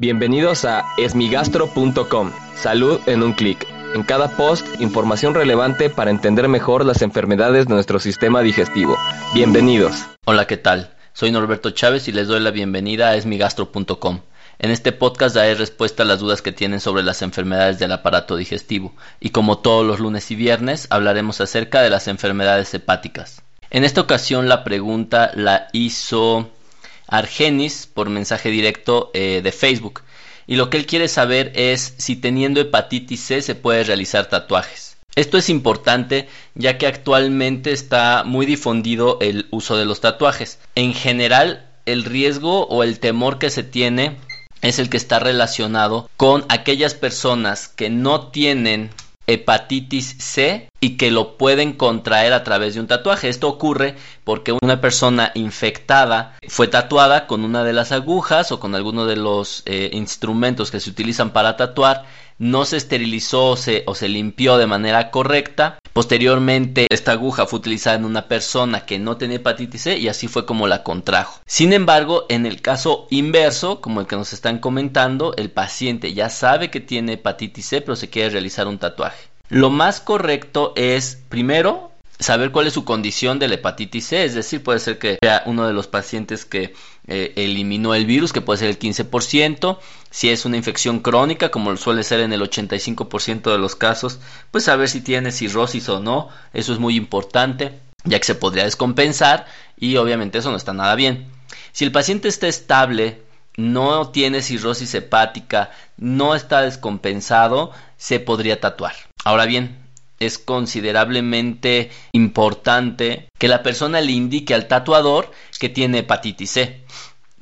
Bienvenidos a esmigastro.com. Salud en un clic. En cada post, información relevante para entender mejor las enfermedades de nuestro sistema digestivo. Bienvenidos. Hola, ¿qué tal? Soy Norberto Chávez y les doy la bienvenida a esmigastro.com. En este podcast daré respuesta a las dudas que tienen sobre las enfermedades del aparato digestivo y como todos los lunes y viernes hablaremos acerca de las enfermedades hepáticas. En esta ocasión la pregunta la hizo Argenis por mensaje directo eh, de Facebook. Y lo que él quiere saber es si teniendo hepatitis C se puede realizar tatuajes. Esto es importante ya que actualmente está muy difundido el uso de los tatuajes. En general, el riesgo o el temor que se tiene es el que está relacionado con aquellas personas que no tienen hepatitis C y que lo pueden contraer a través de un tatuaje. Esto ocurre porque una persona infectada fue tatuada con una de las agujas o con alguno de los eh, instrumentos que se utilizan para tatuar, no se esterilizó o se, o se limpió de manera correcta. Posteriormente, esta aguja fue utilizada en una persona que no tenía hepatitis C y así fue como la contrajo. Sin embargo, en el caso inverso, como el que nos están comentando, el paciente ya sabe que tiene hepatitis C, pero se quiere realizar un tatuaje. Lo más correcto es, primero, saber cuál es su condición de la hepatitis C, es decir, puede ser que sea uno de los pacientes que eh, eliminó el virus, que puede ser el 15%, si es una infección crónica, como suele ser en el 85% de los casos, pues saber si tiene cirrosis o no, eso es muy importante, ya que se podría descompensar y obviamente eso no está nada bien. Si el paciente está estable, no tiene cirrosis hepática, no está descompensado, se podría tatuar. Ahora bien, es considerablemente importante que la persona le indique al tatuador que tiene hepatitis C.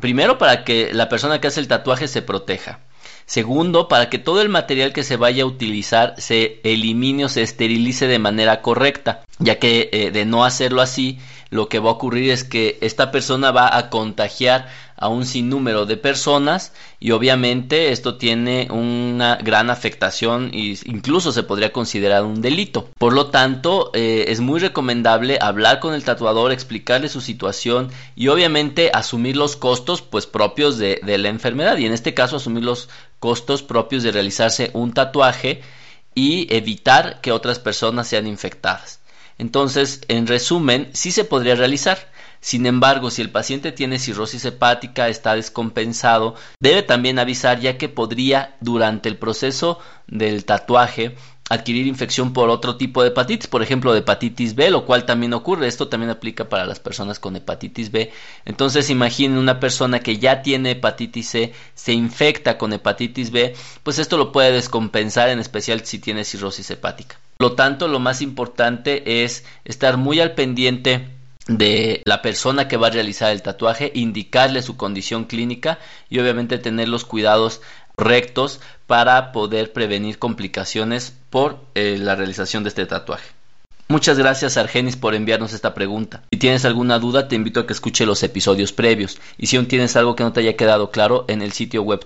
Primero, para que la persona que hace el tatuaje se proteja. Segundo, para que todo el material que se vaya a utilizar se elimine o se esterilice de manera correcta, ya que eh, de no hacerlo así, lo que va a ocurrir es que esta persona va a contagiar a un sinnúmero de personas y obviamente esto tiene una gran afectación e incluso se podría considerar un delito. Por lo tanto, eh, es muy recomendable hablar con el tatuador, explicarle su situación y obviamente asumir los costos pues propios de, de la enfermedad y en este caso asumir los costos propios de realizarse un tatuaje y evitar que otras personas sean infectadas. Entonces, en resumen, sí se podría realizar. Sin embargo, si el paciente tiene cirrosis hepática, está descompensado, debe también avisar ya que podría durante el proceso del tatuaje adquirir infección por otro tipo de hepatitis, por ejemplo de hepatitis B, lo cual también ocurre, esto también aplica para las personas con hepatitis B. Entonces imaginen una persona que ya tiene hepatitis C, se infecta con hepatitis B, pues esto lo puede descompensar en especial si tiene cirrosis hepática. Por lo tanto, lo más importante es estar muy al pendiente de la persona que va a realizar el tatuaje, indicarle su condición clínica y obviamente tener los cuidados rectos para poder prevenir complicaciones por eh, la realización de este tatuaje. Muchas gracias Argenis por enviarnos esta pregunta. Si tienes alguna duda te invito a que escuche los episodios previos y si aún tienes algo que no te haya quedado claro en el sitio web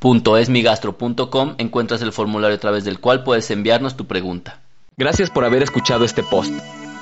www.esmigastro.com encuentras el formulario a través del cual puedes enviarnos tu pregunta. Gracias por haber escuchado este post.